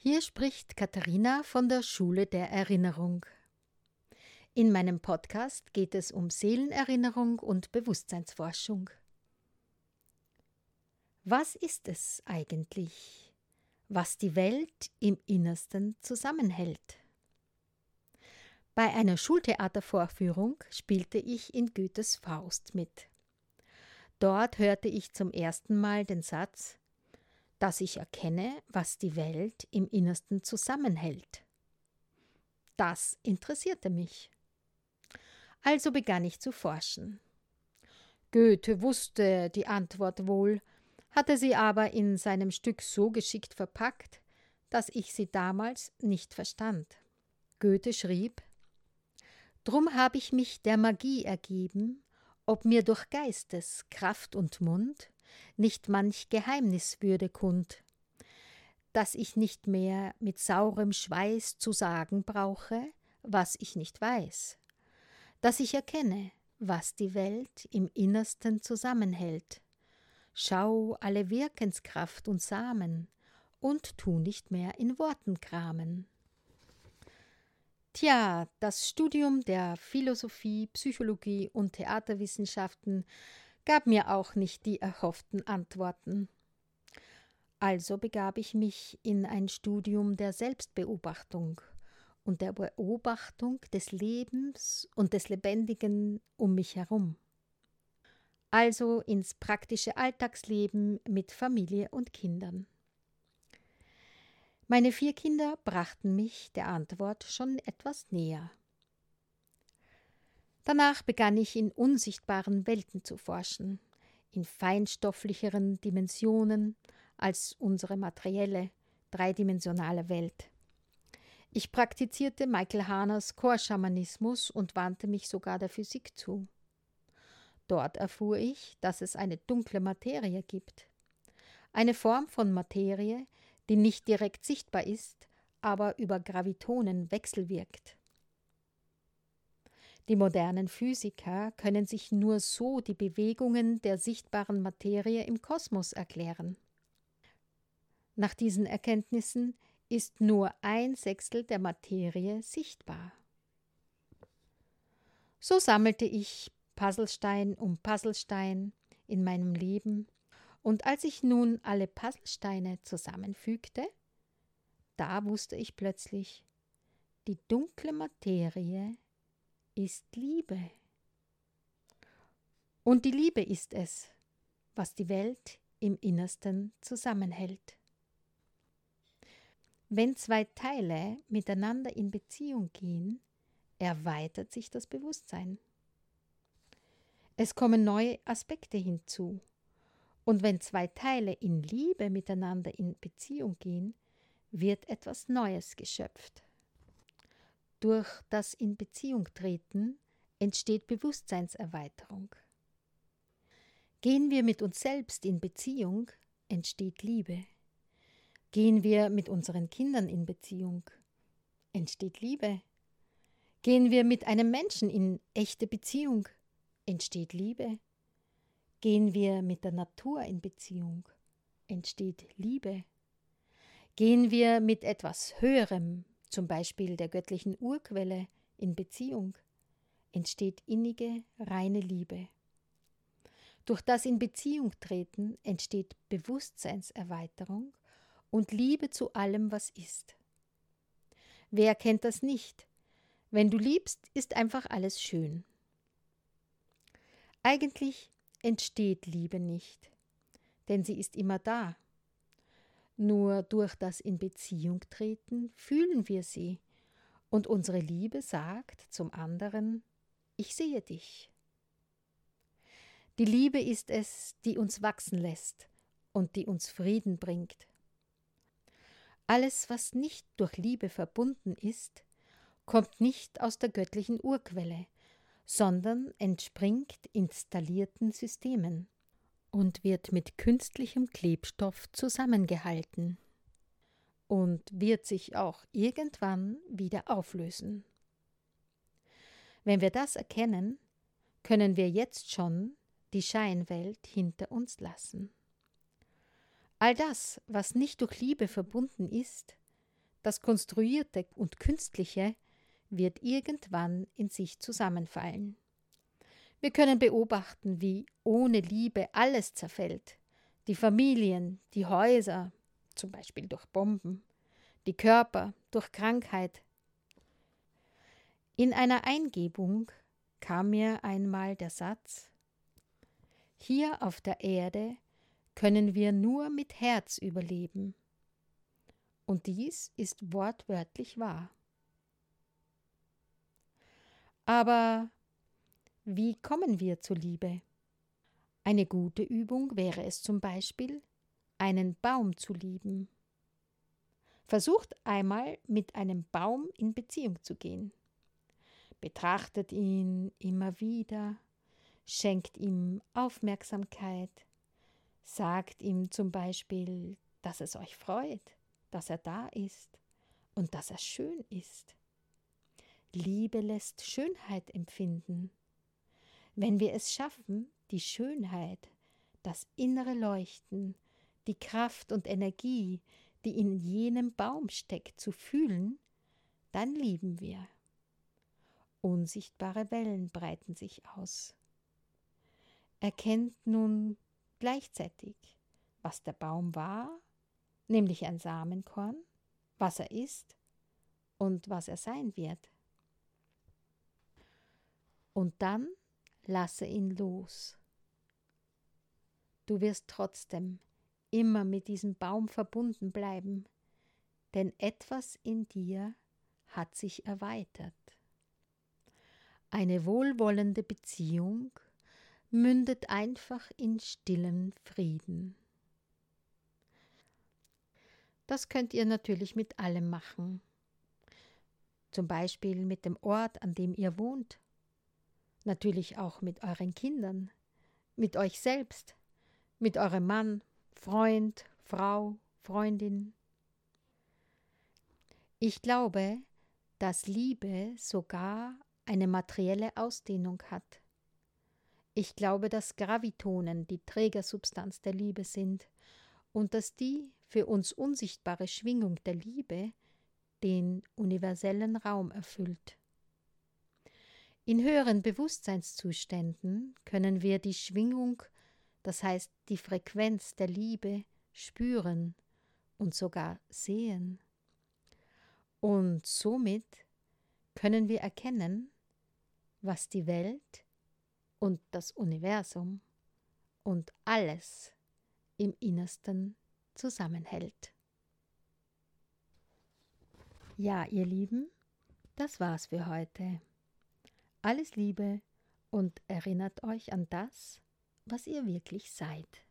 Hier spricht Katharina von der Schule der Erinnerung. In meinem Podcast geht es um Seelenerinnerung und Bewusstseinsforschung. Was ist es eigentlich, was die Welt im Innersten zusammenhält? Bei einer Schultheatervorführung spielte ich in Goethes Faust mit. Dort hörte ich zum ersten Mal den Satz dass ich erkenne, was die Welt im Innersten zusammenhält. Das interessierte mich. Also begann ich zu forschen. Goethe wusste die Antwort wohl, hatte sie aber in seinem Stück so geschickt verpackt, dass ich sie damals nicht verstand. Goethe schrieb Drum habe ich mich der Magie ergeben, ob mir durch Geistes Kraft und Mund nicht manch Geheimnis würde kund, dass ich nicht mehr mit saurem Schweiß zu sagen brauche, was ich nicht weiß, dass ich erkenne, was die Welt im Innersten zusammenhält. Schau alle Wirkenskraft und Samen und tu nicht mehr in Worten kramen. Tja, das Studium der Philosophie, Psychologie und Theaterwissenschaften gab mir auch nicht die erhofften Antworten. Also begab ich mich in ein Studium der Selbstbeobachtung und der Beobachtung des Lebens und des Lebendigen um mich herum. Also ins praktische Alltagsleben mit Familie und Kindern. Meine vier Kinder brachten mich der Antwort schon etwas näher. Danach begann ich in unsichtbaren Welten zu forschen, in feinstofflicheren Dimensionen als unsere materielle, dreidimensionale Welt. Ich praktizierte Michael Haners Chorschamanismus und wandte mich sogar der Physik zu. Dort erfuhr ich, dass es eine dunkle Materie gibt. Eine Form von Materie, die nicht direkt sichtbar ist, aber über Gravitonen wechselwirkt. Die modernen Physiker können sich nur so die Bewegungen der sichtbaren Materie im Kosmos erklären. Nach diesen Erkenntnissen ist nur ein Sechstel der Materie sichtbar. So sammelte ich Puzzlestein um Puzzlestein in meinem Leben, und als ich nun alle Puzzlesteine zusammenfügte, da wusste ich plötzlich, die dunkle Materie ist Liebe. Und die Liebe ist es, was die Welt im Innersten zusammenhält. Wenn zwei Teile miteinander in Beziehung gehen, erweitert sich das Bewusstsein. Es kommen neue Aspekte hinzu. Und wenn zwei Teile in Liebe miteinander in Beziehung gehen, wird etwas Neues geschöpft. Durch das in Beziehung treten entsteht Bewusstseinserweiterung. Gehen wir mit uns selbst in Beziehung, entsteht Liebe. Gehen wir mit unseren Kindern in Beziehung, entsteht Liebe. Gehen wir mit einem Menschen in echte Beziehung, entsteht Liebe. Gehen wir mit der Natur in Beziehung, entsteht Liebe. Gehen wir mit etwas Höherem, zum Beispiel der göttlichen Urquelle, in Beziehung, entsteht innige, reine Liebe. Durch das in Beziehung treten entsteht Bewusstseinserweiterung und Liebe zu allem, was ist. Wer kennt das nicht? Wenn du liebst, ist einfach alles schön. Eigentlich entsteht Liebe nicht, denn sie ist immer da, nur durch das in Beziehung treten fühlen wir sie, und unsere Liebe sagt zum anderen, ich sehe dich. Die Liebe ist es, die uns wachsen lässt und die uns Frieden bringt. Alles, was nicht durch Liebe verbunden ist, kommt nicht aus der göttlichen Urquelle, sondern entspringt installierten Systemen und wird mit künstlichem Klebstoff zusammengehalten und wird sich auch irgendwann wieder auflösen. Wenn wir das erkennen, können wir jetzt schon die Scheinwelt hinter uns lassen. All das, was nicht durch Liebe verbunden ist, das Konstruierte und Künstliche wird irgendwann in sich zusammenfallen. Wir können beobachten, wie ohne Liebe alles zerfällt. Die Familien, die Häuser, zum Beispiel durch Bomben, die Körper durch Krankheit. In einer Eingebung kam mir einmal der Satz Hier auf der Erde können wir nur mit Herz überleben. Und dies ist wortwörtlich wahr. Aber wie kommen wir zur Liebe? Eine gute Übung wäre es zum Beispiel, einen Baum zu lieben. Versucht einmal mit einem Baum in Beziehung zu gehen. Betrachtet ihn immer wieder, schenkt ihm Aufmerksamkeit, sagt ihm zum Beispiel, dass es euch freut, dass er da ist und dass er schön ist. Liebe lässt Schönheit empfinden. Wenn wir es schaffen, die Schönheit, das innere Leuchten, die Kraft und Energie, die in jenem Baum steckt, zu fühlen, dann lieben wir. Unsichtbare Wellen breiten sich aus. Erkennt nun gleichzeitig, was der Baum war, nämlich ein Samenkorn, was er ist und was er sein wird. Und dann lasse ihn los. Du wirst trotzdem immer mit diesem Baum verbunden bleiben, denn etwas in dir hat sich erweitert. Eine wohlwollende Beziehung mündet einfach in stillen Frieden. Das könnt ihr natürlich mit allem machen. Zum Beispiel mit dem Ort, an dem ihr wohnt natürlich auch mit euren Kindern, mit euch selbst, mit eurem Mann, Freund, Frau, Freundin. Ich glaube, dass Liebe sogar eine materielle Ausdehnung hat. Ich glaube, dass Gravitonen die Trägersubstanz der Liebe sind und dass die für uns unsichtbare Schwingung der Liebe den universellen Raum erfüllt. In höheren Bewusstseinszuständen können wir die Schwingung, das heißt die Frequenz der Liebe, spüren und sogar sehen. Und somit können wir erkennen, was die Welt und das Universum und alles im Innersten zusammenhält. Ja, ihr Lieben, das war's für heute. Alles Liebe und erinnert euch an das, was ihr wirklich seid.